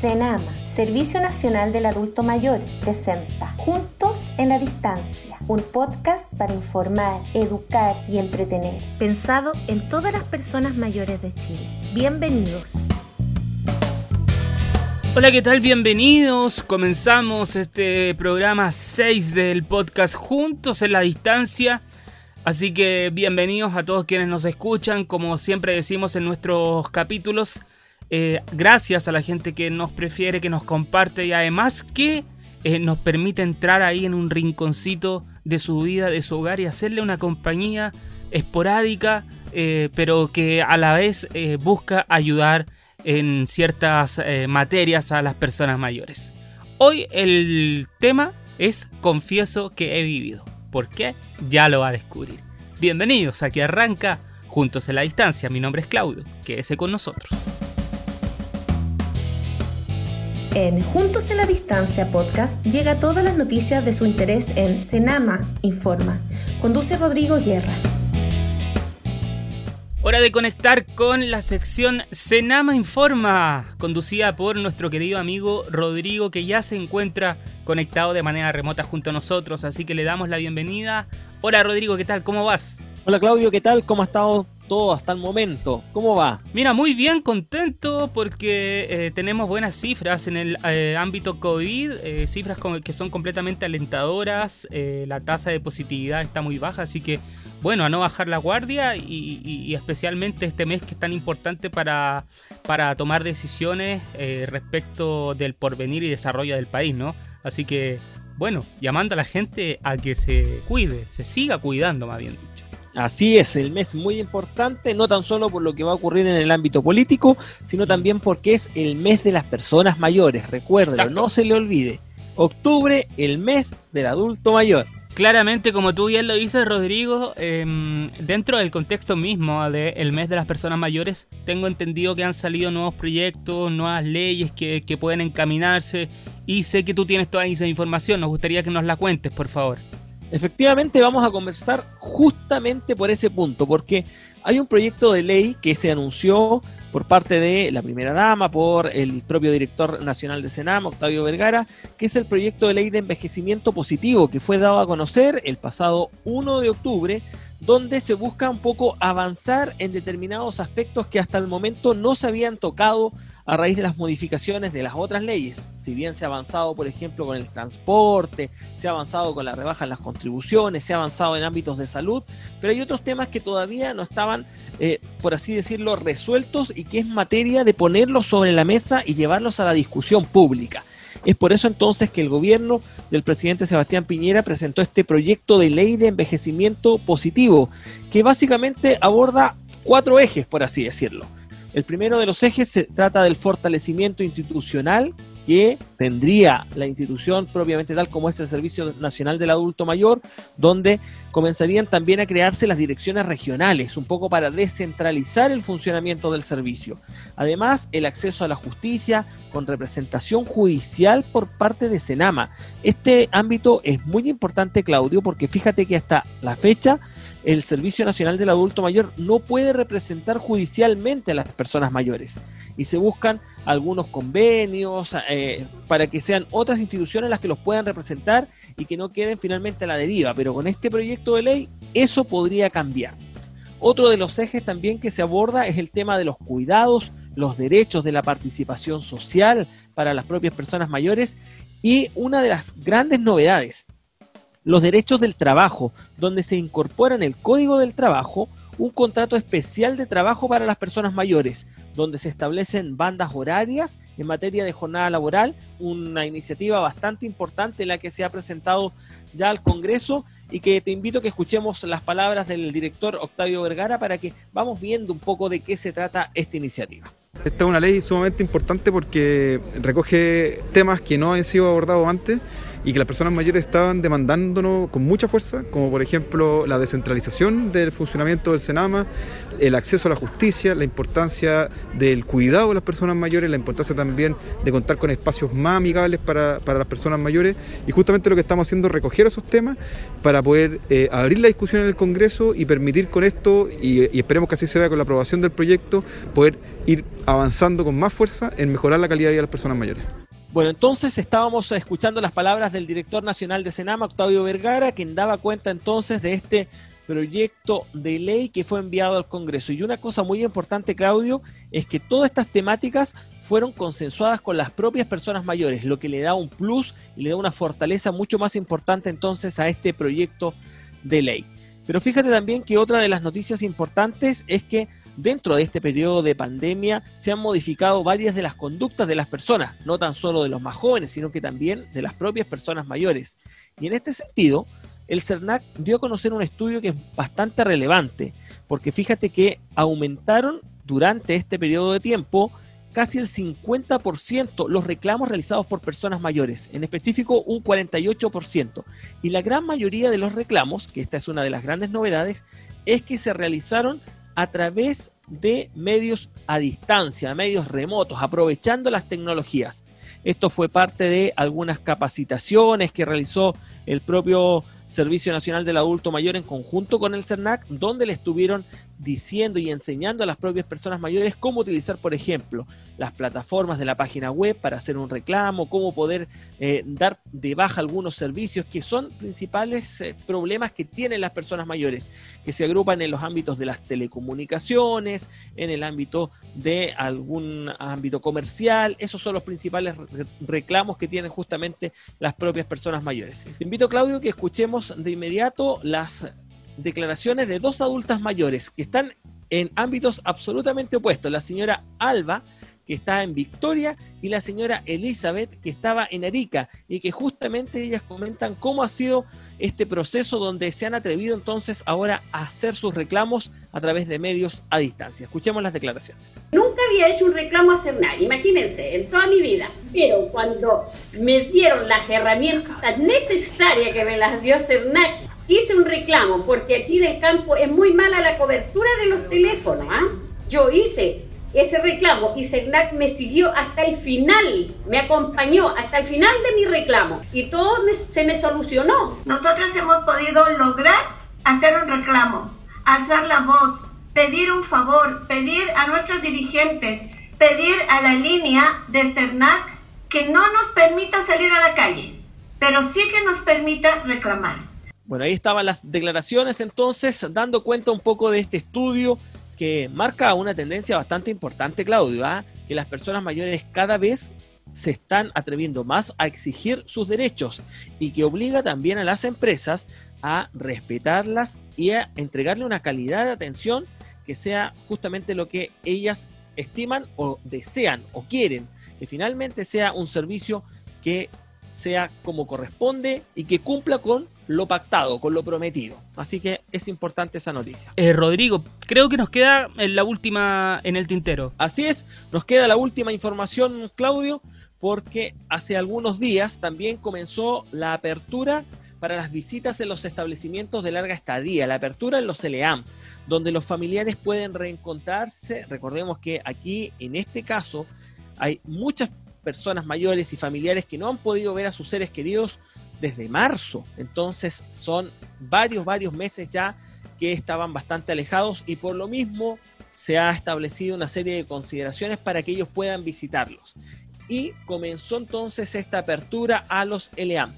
CENAMA, Servicio Nacional del Adulto Mayor, presenta Juntos en la Distancia, un podcast para informar, educar y entretener, pensado en todas las personas mayores de Chile. Bienvenidos. Hola, ¿qué tal? Bienvenidos. Comenzamos este programa 6 del podcast Juntos en la Distancia. Así que bienvenidos a todos quienes nos escuchan. Como siempre decimos en nuestros capítulos, eh, gracias a la gente que nos prefiere, que nos comparte y además que eh, nos permite entrar ahí en un rinconcito de su vida, de su hogar y hacerle una compañía esporádica, eh, pero que a la vez busca ayudar en ciertas materias a las personas mayores. Hoy el tema es confieso que he vivido. ¿Por qué? Ya lo va a descubrir. Bienvenidos, aquí arranca Juntos en la Distancia. Mi nombre es Claudio, quédese con nosotros. En Juntos en la Distancia podcast llega todas las noticias de su interés en Senama Informa. Conduce Rodrigo Guerra. Hora de conectar con la sección Senama Informa, conducida por nuestro querido amigo Rodrigo, que ya se encuentra conectado de manera remota junto a nosotros, así que le damos la bienvenida. Hola Rodrigo, ¿qué tal? ¿Cómo vas? Hola Claudio, ¿qué tal? ¿Cómo ha estado todo hasta el momento. ¿Cómo va? Mira, muy bien, contento porque eh, tenemos buenas cifras en el eh, ámbito COVID, eh, cifras que son completamente alentadoras, la tasa de positividad está muy baja, así que bueno, a no bajar la guardia y, especialmente este mes que es tan importante para, para tomar decisiones respecto del porvenir y desarrollo del país, ¿no? Así que bueno, llamando a la gente a que se cuide, se siga cuidando más bien. Así es, el mes muy importante, no tan solo por lo que va a ocurrir en el ámbito político, sino también porque es el mes de las personas mayores. Recuerden, no se le olvide. Octubre, el mes del adulto mayor. Claramente, como tú bien lo dices, Rodrigo, em, dentro del contexto mismo del mes de las personas mayores, tengo entendido que han salido nuevos proyectos, nuevas leyes que, que pueden encaminarse y sé que tú tienes toda esa información. Nos gustaría que nos la cuentes, por favor. Efectivamente vamos a conversar justamente por ese punto, porque hay un proyecto de ley que se anunció por parte de la primera dama, por el propio director nacional de Senam, Octavio Vergara, que es el proyecto de ley de envejecimiento positivo que fue dado a conocer el pasado 1 de octubre, donde se busca un poco avanzar en determinados aspectos que hasta el momento no se habían tocado a raíz de las modificaciones de las otras leyes. Si bien se ha avanzado, por ejemplo, con el transporte, se ha avanzado con la rebaja en las contribuciones, se ha avanzado en ámbitos de salud, pero hay otros temas que todavía no estaban, eh, por así decirlo, resueltos y que es materia de ponerlos sobre la mesa y llevarlos a la discusión pública. Es por eso entonces que el gobierno del presidente Sebastián Piñera presentó este proyecto de ley de envejecimiento positivo, que básicamente aborda cuatro ejes, por así decirlo. El primero de los ejes se trata del fortalecimiento institucional que tendría la institución propiamente tal como es el Servicio Nacional del Adulto Mayor, donde comenzarían también a crearse las direcciones regionales, un poco para descentralizar el funcionamiento del servicio. Además, el acceso a la justicia con representación judicial por parte de Senama. Este ámbito es muy importante, Claudio, porque fíjate que hasta la fecha el Servicio Nacional del Adulto Mayor no puede representar judicialmente a las personas mayores. Y se buscan algunos convenios eh, para que sean otras instituciones las que los puedan representar y que no queden finalmente a la deriva, pero con este proyecto de ley eso podría cambiar. Otro de los ejes también que se aborda es el tema de los cuidados, los derechos de la participación social para las propias personas mayores. Y una de las grandes novedades los derechos del trabajo, donde se incorpora en el Código del Trabajo un contrato especial de trabajo para las personas mayores, donde se establecen bandas horarias en materia de jornada laboral, una iniciativa bastante importante la que se ha presentado ya al Congreso y que te invito a que escuchemos las palabras del director Octavio Vergara para que vamos viendo un poco de qué se trata esta iniciativa. Esta es una ley sumamente importante porque recoge temas que no han sido abordados antes y que las personas mayores estaban demandándonos con mucha fuerza, como por ejemplo la descentralización del funcionamiento del Senama, el acceso a la justicia, la importancia del cuidado de las personas mayores, la importancia también de contar con espacios más amigables para, las personas mayores y justamente lo que estamos haciendo es recoger esos temas para poder eh, abrir la discusión en el Congreso y permitir con esto, y, y esperemos que así se vea con la aprobación del proyecto, poder ir avanzando con más fuerza en mejorar la calidad de vida de las personas mayores. Bueno, entonces estábamos escuchando las palabras del director nacional de Senama, Octavio Vergara, quien daba cuenta entonces de este proyecto de ley que fue enviado al Congreso. Y una cosa muy importante, Claudio, es que todas estas temáticas fueron consensuadas con las propias personas mayores, lo que le da un plus y le da una fortaleza mucho más importante entonces a este proyecto de ley. Pero fíjate también que otra de las noticias importantes es que dentro de este periodo de pandemia se han modificado varias de las conductas de las personas, no tan solo de los más jóvenes, sino que también de las propias personas mayores. Y en este sentido, el CERNAC dio a conocer un estudio que es bastante relevante, porque fíjate que aumentaron durante este periodo de tiempo casi el 50% los reclamos realizados por personas mayores, en específico un 48%. Y la gran mayoría de los reclamos, que esta es una de las grandes novedades, es que se realizaron a través de medios a distancia, medios remotos, aprovechando las tecnologías. Esto fue parte de algunas capacitaciones que realizó el propio Servicio Nacional del Adulto Mayor en conjunto con el CERNAC, donde le estuvieron diciendo y enseñando a las propias personas mayores cómo utilizar, por ejemplo, las plataformas de la página web para hacer un reclamo, cómo poder eh, dar de baja algunos servicios que son principales eh, problemas que tienen las personas mayores, que se agrupan en los ámbitos de las telecomunicaciones, en el ámbito de algún ámbito comercial, esos son los principales reclamos que tienen justamente las propias personas mayores. Te invito, Claudio, que escuchemos de inmediato las declaraciones de dos adultas mayores que están en ámbitos absolutamente opuestos. La señora Alba, que está en Victoria, y la señora Elizabeth, que estaba en Arica, y que justamente ellas comentan cómo ha sido este proceso donde se han atrevido entonces ahora a hacer sus reclamos a través de medios a distancia. Escuchemos las declaraciones. Nunca había hecho un reclamo a CERNAC, imagínense, en toda mi vida. Pero cuando me dieron las herramientas necesarias que me las dio CERNAC, hice un reclamo porque aquí en el campo es muy mala la cobertura de los teléfonos. ¿ah? Yo hice ese reclamo y CERNAC me siguió hasta el final, me acompañó hasta el final de mi reclamo y todo se me solucionó. Nosotros hemos podido lograr hacer un reclamo, alzar la voz, pedir un favor, pedir a nuestros dirigentes, pedir a la línea de CERNAC que no nos permita salir a la calle, pero sí que nos permita reclamar. Bueno, ahí estaban las declaraciones entonces, dando cuenta un poco de este estudio que marca una tendencia bastante importante, Claudio, ¿ah? que las personas mayores cada vez se están atreviendo más a exigir sus derechos y que obliga también a las empresas a respetarlas y a entregarle una calidad de atención que sea justamente lo que ellas estiman o desean o quieren, que finalmente sea un servicio que sea como corresponde y que cumpla con lo pactado, con lo prometido. Así que es importante esa noticia. Eh, Rodrigo, creo que nos queda en la última en el tintero. Así es, nos queda la última información, Claudio, porque hace algunos días también comenzó la apertura para las visitas en los establecimientos de larga estadía, la apertura en los LEAM, donde los familiares pueden reencontrarse. Recordemos que aquí, en este caso, hay muchas personas mayores y familiares que no han podido ver a sus seres queridos desde marzo. Entonces son varios, varios meses ya que estaban bastante alejados y por lo mismo se ha establecido una serie de consideraciones para que ellos puedan visitarlos. Y comenzó entonces esta apertura a los LEAM,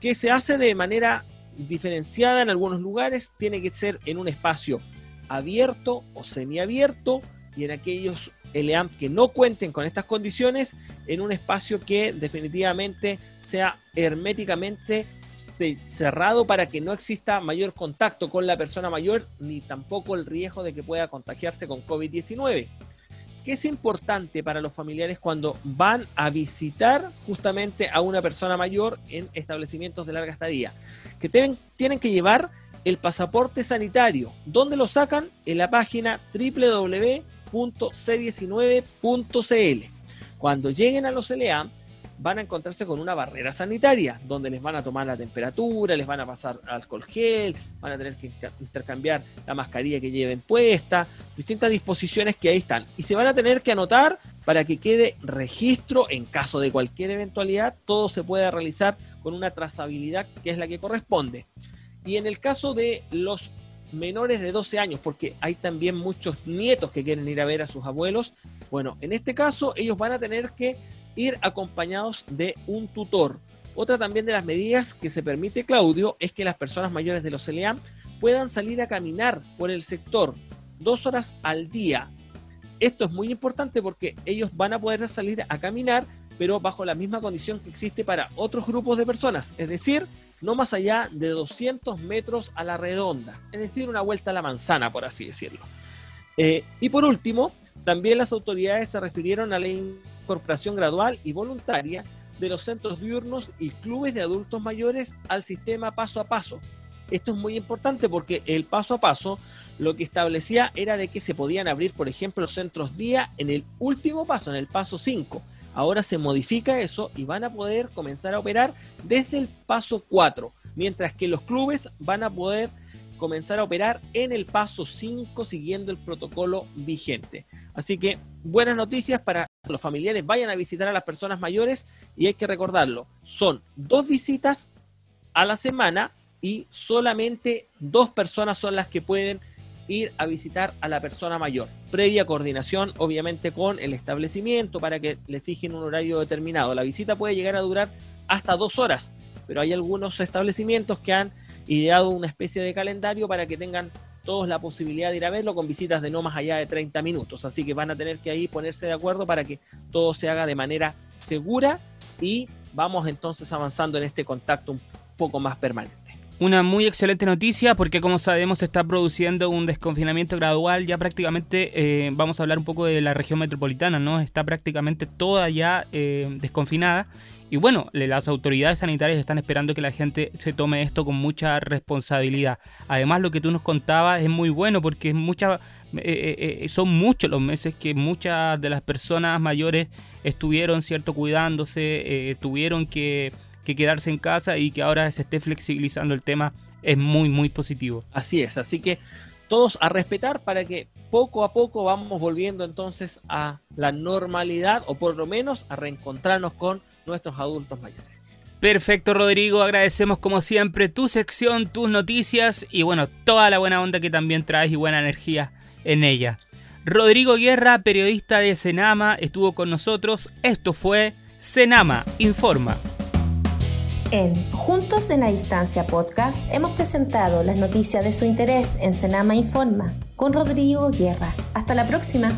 que se hace de manera diferenciada en algunos lugares, tiene que ser en un espacio abierto o semiabierto y en aquellos LEAM que no cuenten con estas condiciones en un espacio que definitivamente sea herméticamente cerrado para que no exista mayor contacto con la persona mayor ni tampoco el riesgo de que pueda contagiarse con COVID-19. ¿Qué es importante para los familiares cuando van a visitar justamente a una persona mayor en establecimientos de larga estadía? Que tienen, tienen que llevar el pasaporte sanitario. ¿Dónde lo sacan? En la página www.c19.cl. Cuando lleguen a los LA, van a encontrarse con una barrera sanitaria, donde les van a tomar la temperatura, les van a pasar alcohol gel, van a tener que intercambiar la mascarilla que lleven puesta, distintas disposiciones que ahí están. Y se van a tener que anotar para que quede registro en caso de cualquier eventualidad, todo se pueda realizar con una trazabilidad que es la que corresponde. Y en el caso de los menores de 12 años, porque hay también muchos nietos que quieren ir a ver a sus abuelos, bueno, en este caso ellos van a tener que ir acompañados de un tutor. Otra también de las medidas que se permite Claudio es que las personas mayores de los CELEAM puedan salir a caminar por el sector dos horas al día. Esto es muy importante porque ellos van a poder salir a caminar, pero bajo la misma condición que existe para otros grupos de personas, es decir, no más allá de 200 metros a la redonda, es decir, una vuelta a la manzana, por así decirlo. Eh, y por último, también las autoridades se refirieron a la incorporación gradual y voluntaria de los centros diurnos y clubes de adultos mayores al sistema paso a paso. Esto es muy importante porque el paso a paso lo que establecía era de que se podían abrir, por ejemplo, centros día en el último paso, en el paso 5. Ahora se modifica eso y van a poder comenzar a operar desde el paso 4, mientras que los clubes van a poder comenzar a operar en el paso 5 siguiendo el protocolo vigente. Así que buenas noticias para los familiares, vayan a visitar a las personas mayores y hay que recordarlo, son dos visitas a la semana y solamente dos personas son las que pueden ir a visitar a la persona mayor, previa coordinación obviamente con el establecimiento para que le fijen un horario determinado. La visita puede llegar a durar hasta dos horas, pero hay algunos establecimientos que han ideado una especie de calendario para que tengan todos la posibilidad de ir a verlo con visitas de no más allá de 30 minutos. Así que van a tener que ahí ponerse de acuerdo para que todo se haga de manera segura y vamos entonces avanzando en este contacto un poco más permanente. Una muy excelente noticia porque como sabemos se está produciendo un desconfinamiento gradual, ya prácticamente eh, vamos a hablar un poco de la región metropolitana, ¿no? Está prácticamente toda ya eh, desconfinada y bueno, las autoridades sanitarias están esperando que la gente se tome esto con mucha responsabilidad. Además, lo que tú nos contabas es muy bueno porque es mucha, eh, eh, son muchos los meses que muchas de las personas mayores estuvieron, ¿cierto?, cuidándose, tuvieron que, que quedarse en casa y que ahora se esté flexibilizando el tema es muy, muy positivo. Así es, así que todos a respetar para que poco a poco vamos volviendo entonces a la normalidad o por lo menos a reencontrarnos con nuestros adultos mayores. Perfecto, Rodrigo. Agradecemos como siempre tu sección, tus noticias y bueno, toda la buena onda que también traes y buena energía en ella. Rodrigo Guerra, periodista de Senama, estuvo con nosotros. Esto fue Senama Informa. En Juntos en la Distancia podcast hemos presentado las noticias de su interés en Senama Informa con Rodrigo Guerra. Hasta la próxima.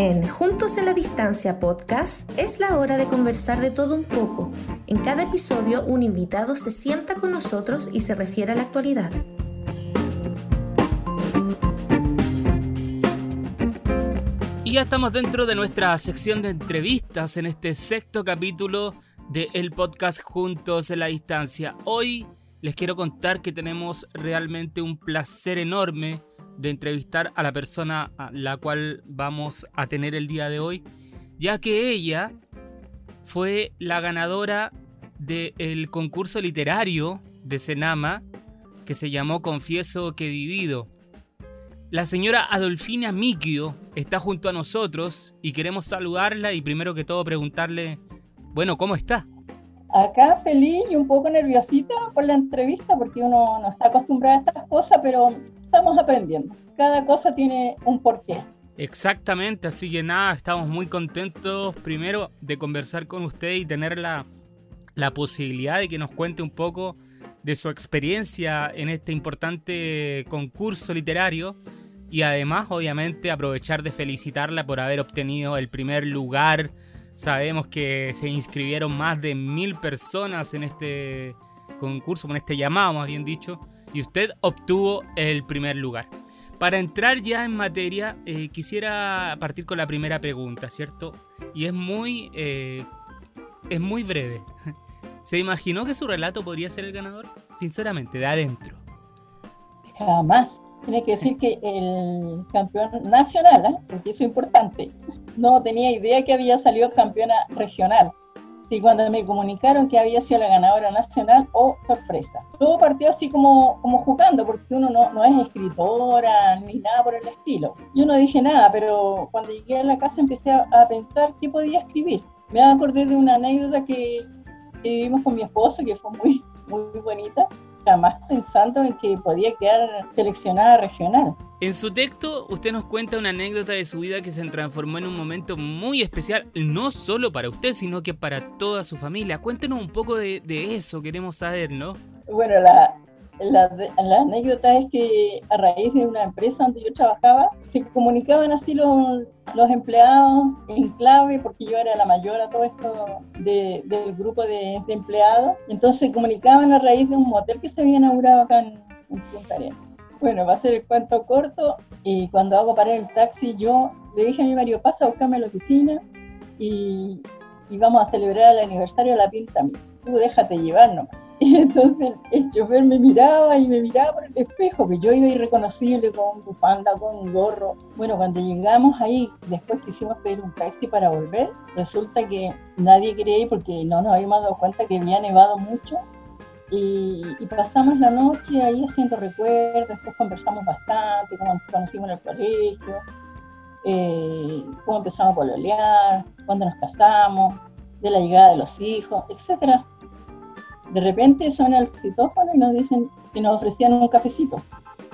En Juntos en la Distancia podcast es la hora de conversar de todo un poco. En cada episodio un invitado se sienta con nosotros y se refiere a la actualidad. Y ya estamos dentro de nuestra sección de entrevistas en este sexto capítulo del el podcast Juntos en la Distancia. Hoy les quiero contar que tenemos realmente un placer enorme de entrevistar a la persona a la cual vamos a tener el día de hoy, ya que ella fue la ganadora del concurso literario de Senama que se llamó Confieso que Divido. La señora Adolfina Miquio está junto a nosotros y queremos saludarla y primero que todo preguntarle, bueno, ¿cómo está? Acá feliz y un poco nerviosita por la entrevista porque uno no está acostumbrado a estas cosas, pero estamos aprendiendo. Cada cosa tiene un porqué. Exactamente, así que nada, estamos muy contentos primero de conversar con usted y tener la, la posibilidad de que nos cuente un poco de su experiencia en este importante concurso literario y además obviamente aprovechar de felicitarla por haber obtenido el primer lugar. Sabemos que se inscribieron más de mil personas en este concurso, en este llamado más bien dicho y usted obtuvo el primer lugar. Para entrar ya en materia, eh, quisiera partir con la primera pregunta, ¿cierto? Y es muy, eh, es muy breve. ¿Se imaginó que su relato podría ser el ganador? Sinceramente, de adentro. Jamás. Tiene que decir que el campeón nacional, ¿eh? porque eso es importante, no tenía idea que había salido campeona regional. Y cuando me comunicaron que había sido la ganadora nacional, oh, sorpresa. Todo partió así como, como jugando, porque uno no, no es escritora ni nada por el estilo. Yo no dije nada, pero cuando llegué a la casa empecé a, a pensar qué podía escribir. Me acordé de una anécdota que, que vivimos con mi esposo, que fue muy, muy bonita, jamás pensando en que podía quedar seleccionada regional. En su texto, usted nos cuenta una anécdota de su vida que se transformó en un momento muy especial, no solo para usted, sino que para toda su familia. Cuéntenos un poco de, de eso, queremos saber, ¿no? Bueno, la, la, la, anécdota es que a raíz de una empresa donde yo trabajaba, se comunicaban así los, los empleados en clave, porque yo era la mayor a todo esto de, del grupo de, de, empleados. Entonces se comunicaban a raíz de un motel que se había inaugurado acá en, en Punta Arenas. Bueno, va a ser el cuento corto. Y cuando hago parar el taxi, yo le dije a mi marido, pasa a buscarme a la oficina y, y vamos a celebrar el aniversario de la pinta. Tú déjate llevar nomás. Y entonces el chofer me miraba y me miraba por el espejo, que yo iba irreconocible con bufanda, con un gorro. Bueno, cuando llegamos ahí, después quisimos pedir un taxi para volver, resulta que nadie quería porque no nos habíamos dado cuenta que había nevado mucho. Y, y pasamos la noche ahí haciendo recuerdos, después conversamos bastante, cómo nos conocimos en el colegio, eh, cómo empezamos a pololear, cuándo nos casamos, de la llegada de los hijos, etcétera de repente suena el citófono y nos dicen que nos ofrecían un cafecito.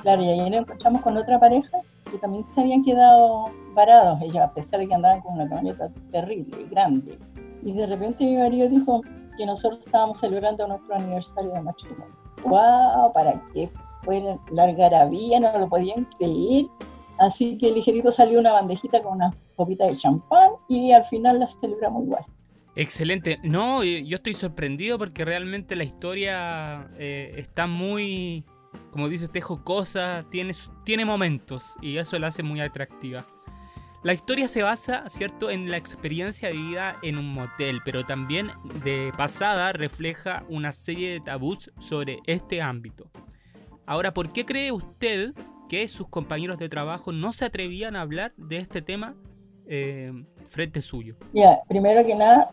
Claro, y ahí nos encontramos con otra pareja que también se habían quedado parados, ellos, a pesar de que andaban con una camioneta terrible y grande. Y de repente mi marido dijo que nosotros estábamos celebrando nuestro aniversario de matrimonio. ¡Wow! ¿Para qué fue la algarabía? No lo podían creer. Así que ligerito salió una bandejita con una copita de champán y al final la celebramos igual. Excelente. No, yo estoy sorprendido porque realmente la historia eh, está muy, como dice usted, jocosa, tiene, tiene momentos y eso la hace muy atractiva. La historia se basa, ¿cierto?, en la experiencia vivida en un motel, pero también de pasada refleja una serie de tabús sobre este ámbito. Ahora, ¿por qué cree usted que sus compañeros de trabajo no se atrevían a hablar de este tema eh, frente suyo? Ya, primero que nada,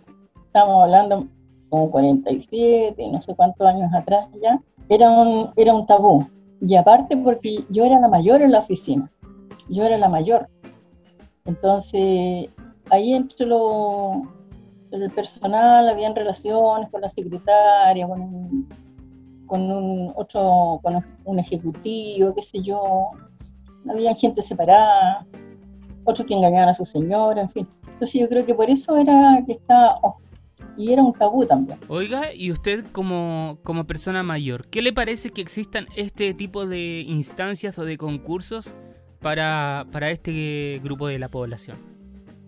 estamos hablando como 47, no sé cuántos años atrás ya, era un, era un tabú. Y aparte porque yo era la mayor en la oficina, yo era la mayor. Entonces, ahí entre lo, el personal habían relaciones con la secretaria, con un, con un otro, con un ejecutivo, qué sé yo. Había gente separada, otros que engañaban a su señora, en fin. Entonces yo creo que por eso era que está y era un tabú también. Oiga, y usted como, como persona mayor, ¿qué le parece que existan este tipo de instancias o de concursos para, para este grupo de la población?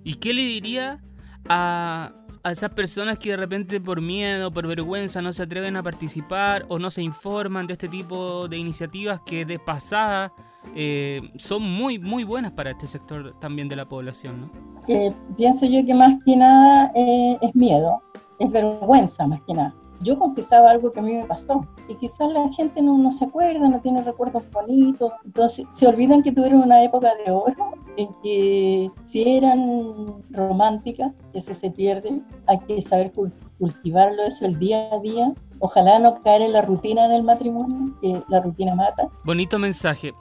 ¿Y qué le diría a, a esas personas que de repente por miedo, por vergüenza no se atreven a participar o no se informan de este tipo de iniciativas que de pasada eh, son muy, muy buenas para este sector también de la población? ¿no? Eh, pienso yo que más que nada eh, es miedo, es vergüenza más que nada. Yo confesaba algo que a mí me pasó y quizás la gente no, no se acuerda, no tiene recuerdos bonitos, entonces se olvidan que tuvieron una época de oro en que si eran románticas, eso se pierde, hay que saber cultivarlo eso el día a día, ojalá no caer en la rutina del matrimonio, que la rutina mata. Bonito mensaje.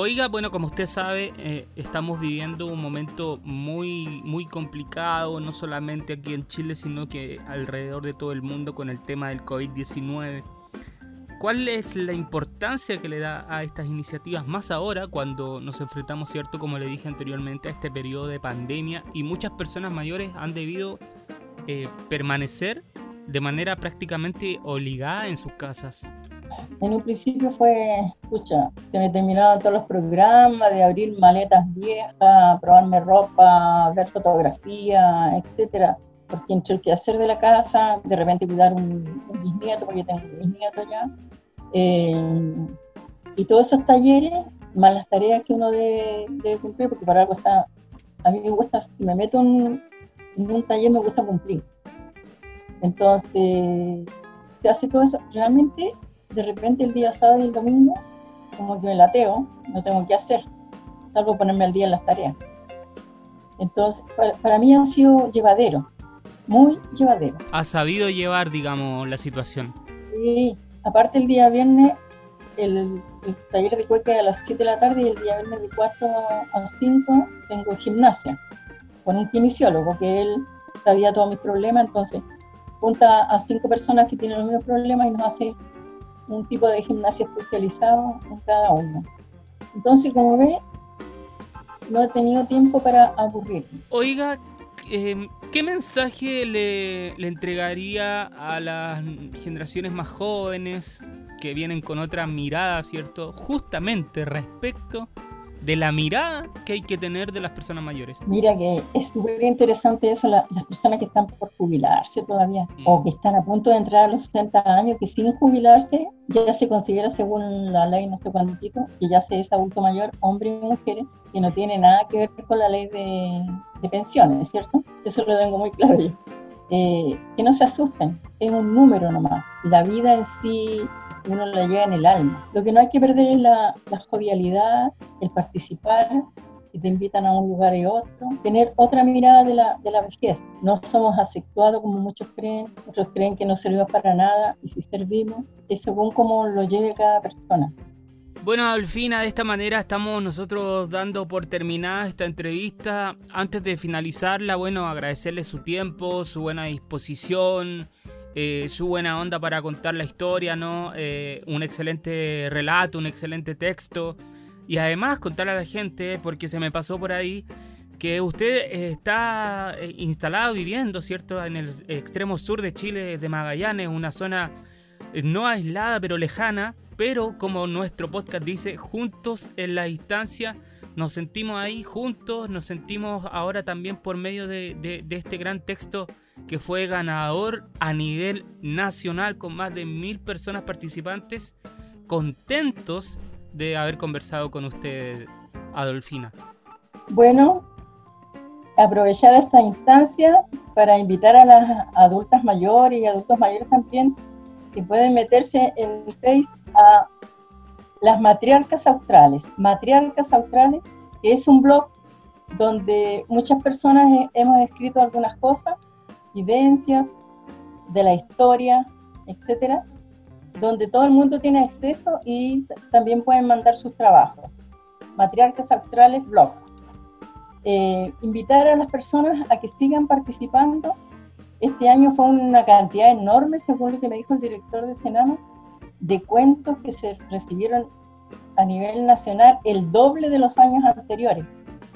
Oiga, bueno, como usted sabe, eh, estamos viviendo un momento muy, muy complicado, no solamente aquí en Chile, sino que alrededor de todo el mundo con el tema del COVID-19. ¿Cuál es la importancia que le da a estas iniciativas más ahora cuando nos enfrentamos, cierto, como le dije anteriormente, a este periodo de pandemia y muchas personas mayores han debido eh, permanecer de manera prácticamente obligada en sus casas? En un principio fue, escucha, se me terminaban todos los programas de abrir maletas viejas, probarme ropa, ver fotografía, etcétera. Porque entre el quehacer de la casa, de repente cuidar un, un bisnieto, porque tengo un bisnieto ya, eh, y todos esos talleres, más las tareas que uno debe, debe, cumplir, porque para algo está, a mí me gusta, si me meto en, en un taller me gusta cumplir. Entonces, se hace todo eso. Realmente, de repente el día sábado y el domingo, como que me lateo, no tengo que hacer, salvo ponerme al día en las tareas. Entonces, para, mí ha sido llevadero, muy llevadero. Ha sabido llevar, digamos, la situación. Sí, aparte el día viernes, el, taller de cueca a las 7 de la tarde y el día viernes de 4 a 5 tengo gimnasia con un kinesiólogo, que él sabía todos mis problemas, entonces junta a cinco personas que tienen los mismos problemas y nos hace un tipo de gimnasia especializado en cada uno. Entonces, como ve, no he tenido tiempo para aburrirme. Oiga, em, ¿qué mensaje le, le, entregaría a las generaciones más jóvenes que vienen con otra mirada, ¿cierto? Justamente respecto de la mirada que hay que tener de las personas mayores. Mira que es súper interesante eso, las personas que están por jubilarse todavía o mm. que están a punto de entrar a los 60 años, que sin jubilarse ya se considera según la ley, no sé cuántito, que ya se es adulto mayor, hombre y mujeres, que no tiene nada que ver con la ley de, de pensiones, ¿cierto? Eso lo tengo muy claro yo. Eh, que no se asusten, es un número nomás. La vida en sí uno la lleva en el alma. Lo que no hay que perder es la, jovialidad, el participar, si te invitan a un lugar y otro, tener otra mirada de la, de la vejez. No somos asexuados como muchos creen, otros creen que no servimos para nada y si servimos es según cómo lo lleve cada persona. Bueno, Alfina, de esta manera estamos nosotros dando por terminada esta entrevista. Antes de finalizarla, bueno, agradecerle su tiempo, su buena disposición, eh, su buena onda para contar la historia, ¿no? Eh, un excelente relato, un excelente texto. Y además contar a la gente, porque se me pasó por ahí, que usted está eh, instalado viviendo, ¿cierto? En el extremo sur de Chile, de Magallanes, una zona no aislada, pero lejana, pero como nuestro podcast dice, juntos en la distancia, nos sentimos ahí juntos, nos sentimos ahora también por medio de este gran texto que fue ganador a nivel nacional con más de mil personas participantes, contentos de haber conversado con usted, Adolfina. Bueno, aprovechar esta instancia para invitar a las adultas mayores y adultos mayores también que pueden meterse en Facebook a las matriarcas australes. Matriarcas australes, que es un blog donde muchas personas hemos escrito algunas cosas vivencias, de la historia, etcétera, donde todo el mundo tiene acceso y también pueden mandar sus trabajos. Matriarcas Australes Blog. Eh, invitar a las personas a que sigan participando. Este año fue una cantidad enorme, según lo que me dijo el director de Senama, de cuentos que se recibieron a nivel nacional, el doble de los años anteriores.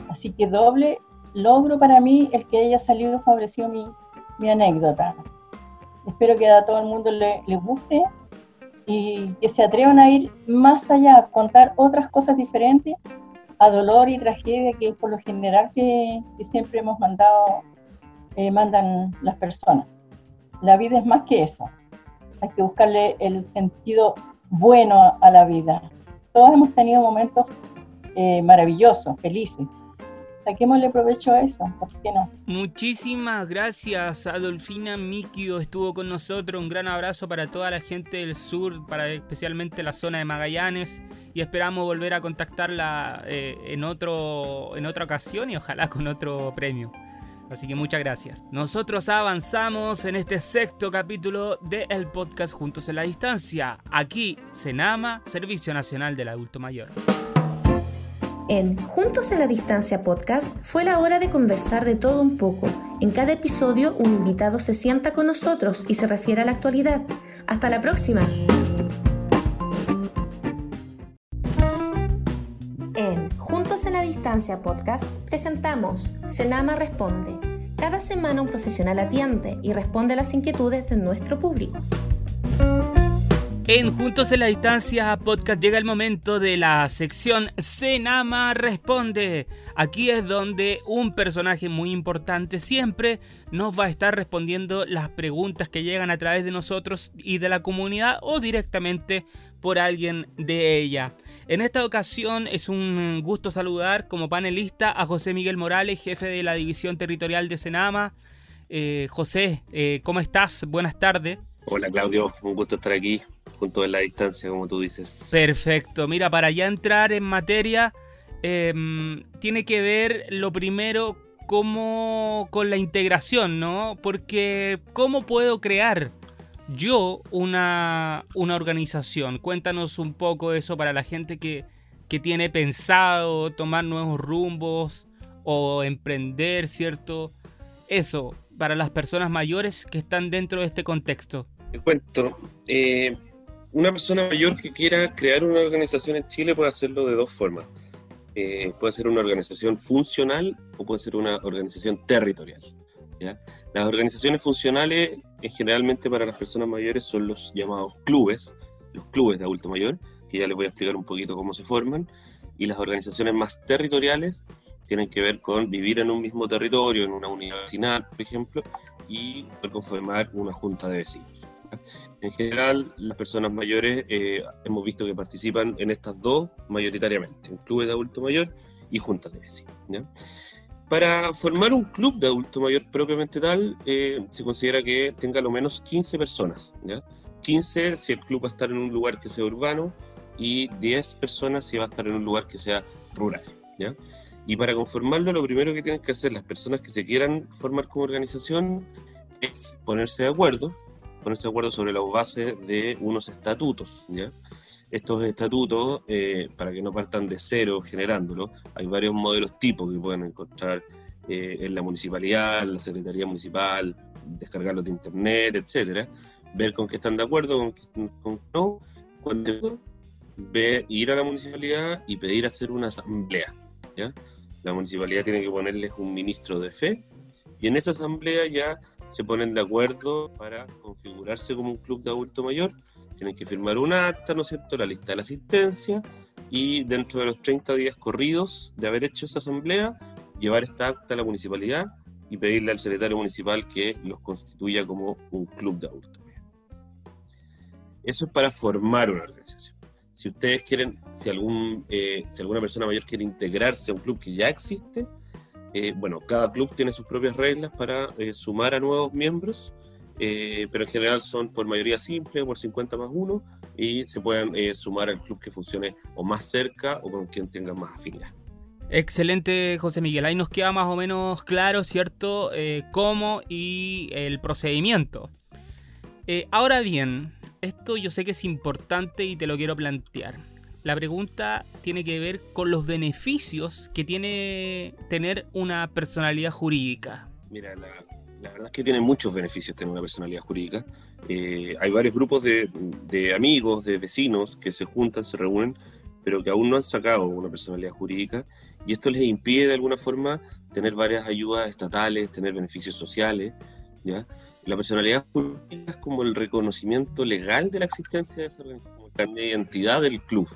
Así que doble logro para mí el que haya salido favorecido mi, mi anécdota. Espero que a todo el mundo le, guste y que se atrevan a ir más allá, a contar otras cosas diferentes a dolor y tragedia que por lo general que, siempre hemos mandado, eh, mandan las personas. La vida es más que eso. Hay que buscarle el sentido bueno a la vida. Todos hemos tenido momentos eh, maravillosos, felices, saquémosle provecho a eso, ¿por qué no? Muchísimas gracias, Adolfina Mikio estuvo con nosotros. Un gran abrazo para toda la gente del sur, para especialmente la zona de Magallanes. Y esperamos volver a contactarla eh, en, otro, en otra ocasión y ojalá con otro premio. Así que muchas gracias. Nosotros avanzamos en este sexto capítulo del el podcast Juntos en la Distancia. Aquí, Senama, Servicio Nacional del Adulto Mayor. En Juntos en la Distancia podcast fue la hora de conversar de todo un poco. En cada episodio un invitado se sienta con nosotros y se refiere a la actualidad. Hasta la próxima. En Juntos en la Distancia podcast presentamos Senama Responde. Cada semana un profesional atiende y responde a las inquietudes de nuestro público. En Juntos en la Distancia Podcast llega el momento de la sección Senama Responde. Aquí es donde un personaje muy importante siempre nos va a estar respondiendo las preguntas que llegan a través de nosotros y de la comunidad o directamente por alguien de ella. En esta ocasión es un gusto saludar como panelista a José Miguel Morales, jefe de la División Territorial de Senama. Eh, José, eh, ¿cómo estás? Buenas tardes. Hola Claudio, un gusto estar aquí junto en la distancia, como tú dices. Perfecto, mira, para ya entrar en materia, em, tiene que ver lo primero como con la integración, ¿no? Porque ¿cómo puedo crear yo una, una organización? Cuéntanos un poco eso para la gente que, que tiene pensado tomar nuevos rumbos o emprender, ¿cierto? Eso, para las personas mayores que están dentro de este contexto. Te cuento, eh, una persona mayor que quiera crear una organización en Chile puede hacerlo de dos formas. Eh, puede ser una organización funcional o puede ser una organización territorial. Las organizaciones funcionales, generalmente para las personas mayores, son los llamados clubes, los clubes de adulto mayor, que ya les voy a explicar un poquito cómo se forman. Y las organizaciones más territoriales tienen que ver con vivir en un mismo territorio, en una unidad vecinal, por ejemplo, y conformar una junta de vecinos. En general, las personas mayores eh, hemos visto que participan en estas dos mayoritariamente, en clubes de adulto mayor y juntas de vecinos. Para formar un club de adulto mayor propiamente tal, eh, se considera que tenga lo menos 15 personas. 15 si el club va a estar en un lugar que sea urbano y 10 personas si va a estar en un lugar que sea rural. Y para conformarlo, lo primero que tienen que hacer las personas que se quieran formar como organización es ponerse de acuerdo ponerse de acuerdo sobre la base de unos estatutos. ¿ya? Estos estatutos, eh, para que no partan de cero generándolo, hay varios modelos tipos que pueden encontrar eh, en la municipalidad, en la Secretaría Municipal, descargarlos de internet, etcétera, ver con qué están de acuerdo, con qué con no, cuando ver, ir a la municipalidad y pedir hacer una asamblea. ¿ya? La municipalidad tiene que ponerles un ministro de fe y en esa asamblea ya se ponen de acuerdo para configurarse como un club de adulto mayor. Tienen que firmar un acta, ¿no es cierto?, la lista de la asistencia y dentro de los 30 días corridos de haber hecho esa asamblea, llevar esta acta a la municipalidad y pedirle al secretario municipal que los constituya como un club de adulto mayor. Eso es para formar una organización. Si ustedes quieren, si, algún, eh, si alguna persona mayor quiere integrarse a un club que ya existe, eh, bueno, cada club tiene sus propias reglas para eh, sumar a nuevos miembros, eh, pero en general son por mayoría simple, por 50 más 1, y se pueden sumar al club que funcione o más cerca o con quien tenga más afinidad. Excelente, José Miguel. Ahí nos queda más o menos claro, ¿cierto?, cómo y el procedimiento. ahora bien, esto yo sé que es importante y te lo quiero plantear la pregunta tiene que ver con los beneficios que tiene tener una personalidad jurídica. Mira, la, verdad es que tiene muchos beneficios tener una personalidad jurídica. Eh, hay varios grupos de, de, amigos, de vecinos que se juntan, se reúnen, pero que aún no han sacado una personalidad jurídica y esto les impide de alguna forma tener varias ayudas estatales, tener beneficios sociales. ¿ya? La personalidad jurídica es como el reconocimiento legal de la existencia de esa organización, como la identidad del club.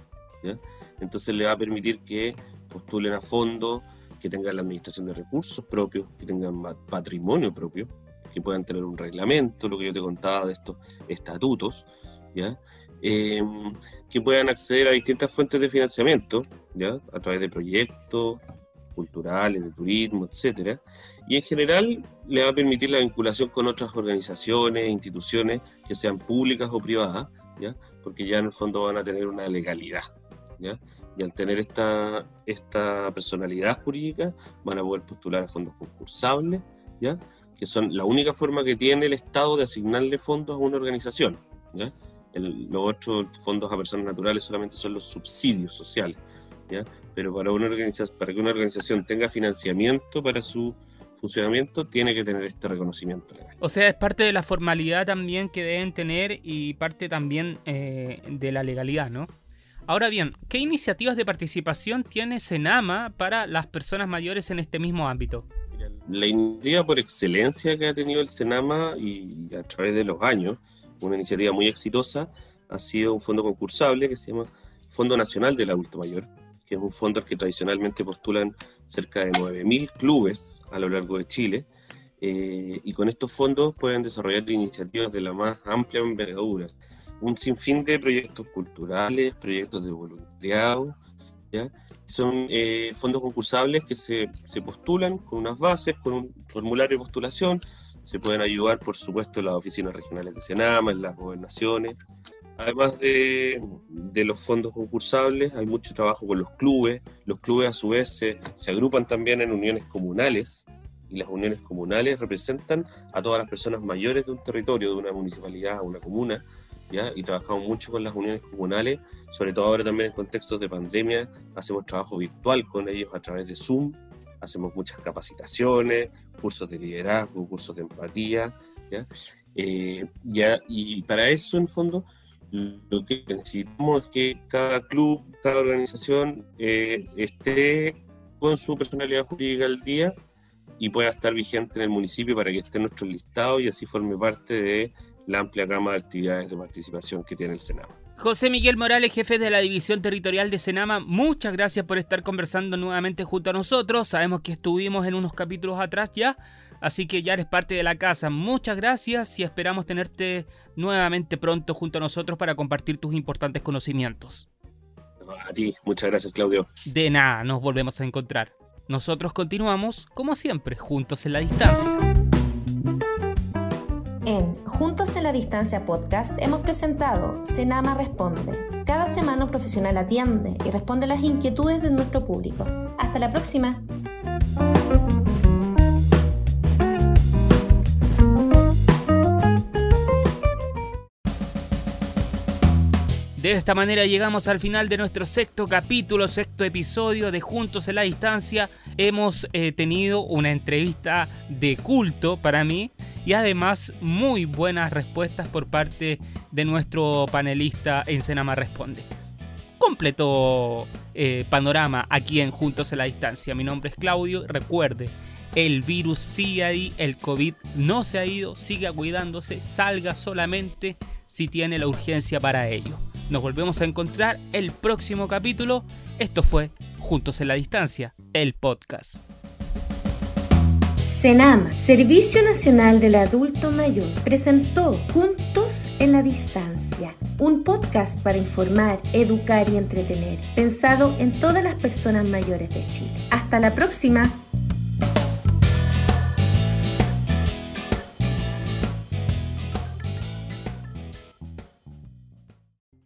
Entonces le va a permitir que postulen a fondo, que tengan la administración de recursos propios, que tengan patrimonio propio, que puedan tener un reglamento, lo que yo te contaba de estos estatutos, ¿ya? Em, que puedan acceder a distintas fuentes de financiamiento, ¿ya? a través de proyectos culturales, de turismo, etcétera, y en general le va a permitir la vinculación con otras organizaciones, instituciones que sean públicas o privadas, ¿ya? porque ya en el fondo van a tener una legalidad, y al tener esta, esta personalidad jurídica, van a poder postular a fondos concursables, ¿ya? Que son la única forma que tiene el Estado de asignarle fondos a una organización, los otros fondos a personas naturales solamente son los subsidios sociales. Pero para, una que una organización tenga financiamiento para su funcionamiento, tiene que tener este reconocimiento legal. O sea, es parte de la formalidad también que deben tener y parte también eh, de la legalidad, ¿no? Ahora bien, ¿qué iniciativas de participación tiene Senama para las personas mayores en este mismo ámbito? La iniciativa por excelencia que ha tenido el Senama y a través de los años, una iniciativa muy exitosa, ha sido un fondo concursable que se llama Fondo Nacional del Adulto Mayor, que es un fondo al que tradicionalmente postulan cerca de 9.000 clubes a lo largo de Chile. Eh, y con estos fondos pueden desarrollar iniciativas de la más amplia envergadura un sinfín de proyectos culturales, proyectos de voluntariado, ¿ya? Son eh, fondos concursables que se, se, postulan con unas bases, con un formulario de postulación, Se pueden ayudar, por supuesto, las oficinas regionales de Senama, en las gobernaciones. Además de, de, los fondos concursables, hay mucho trabajo con los clubes. Los clubes a su vez se, se, agrupan también en uniones comunales y las uniones comunales representan a todas las personas mayores de un territorio, de una municipalidad, una comuna. ¿Ya? Y trabajamos mucho con las uniones comunales, sobre todo ahora también en contextos de pandemia. Hacemos trabajo virtual con ellos a través de Zoom, hacemos muchas capacitaciones, cursos de liderazgo, cursos de empatía. ¿ya? Eh, ya, y para eso, en fondo, lo que necesitamos es que cada club, cada organización eh, esté con su personalidad jurídica al día y pueda estar vigente en el municipio para que esté en nuestro listado y así forme parte de la amplia gama de actividades de participación que tiene el Senado. José Miguel Morales, jefe de la División Territorial de Senama, muchas gracias por estar conversando nuevamente junto a nosotros. Sabemos que estuvimos en unos capítulos atrás ya, así que ya eres parte de la casa. Muchas gracias y esperamos tenerte nuevamente pronto junto a nosotros para compartir tus importantes conocimientos. A ti, muchas gracias Claudio. De nada, nos volvemos a encontrar. Nosotros continuamos, como siempre, juntos en la distancia. En Juntos en la Distancia podcast hemos presentado Senama Responde. Cada semana un profesional atiende y responde las inquietudes de nuestro público. Hasta la próxima. De esta manera llegamos al final de nuestro sexto capítulo, sexto episodio de Juntos en la Distancia. Hemos eh, tenido una entrevista de culto para mí y además muy buenas respuestas por parte de nuestro panelista en Senama Responde. Completo eh, panorama aquí en Juntos en la Distancia. Mi nombre es Claudio. Recuerde, el virus sigue ahí, el COVID no se ha ido, siga cuidándose, salga solamente si tiene la urgencia para ello. Nos volvemos a encontrar el próximo capítulo. Esto fue Juntos en la Distancia, el podcast. Senama, Servicio Nacional del Adulto Mayor, presentó Juntos en la Distancia, un podcast para informar, educar y entretener, pensado en todas las personas mayores de Chile. Hasta la próxima.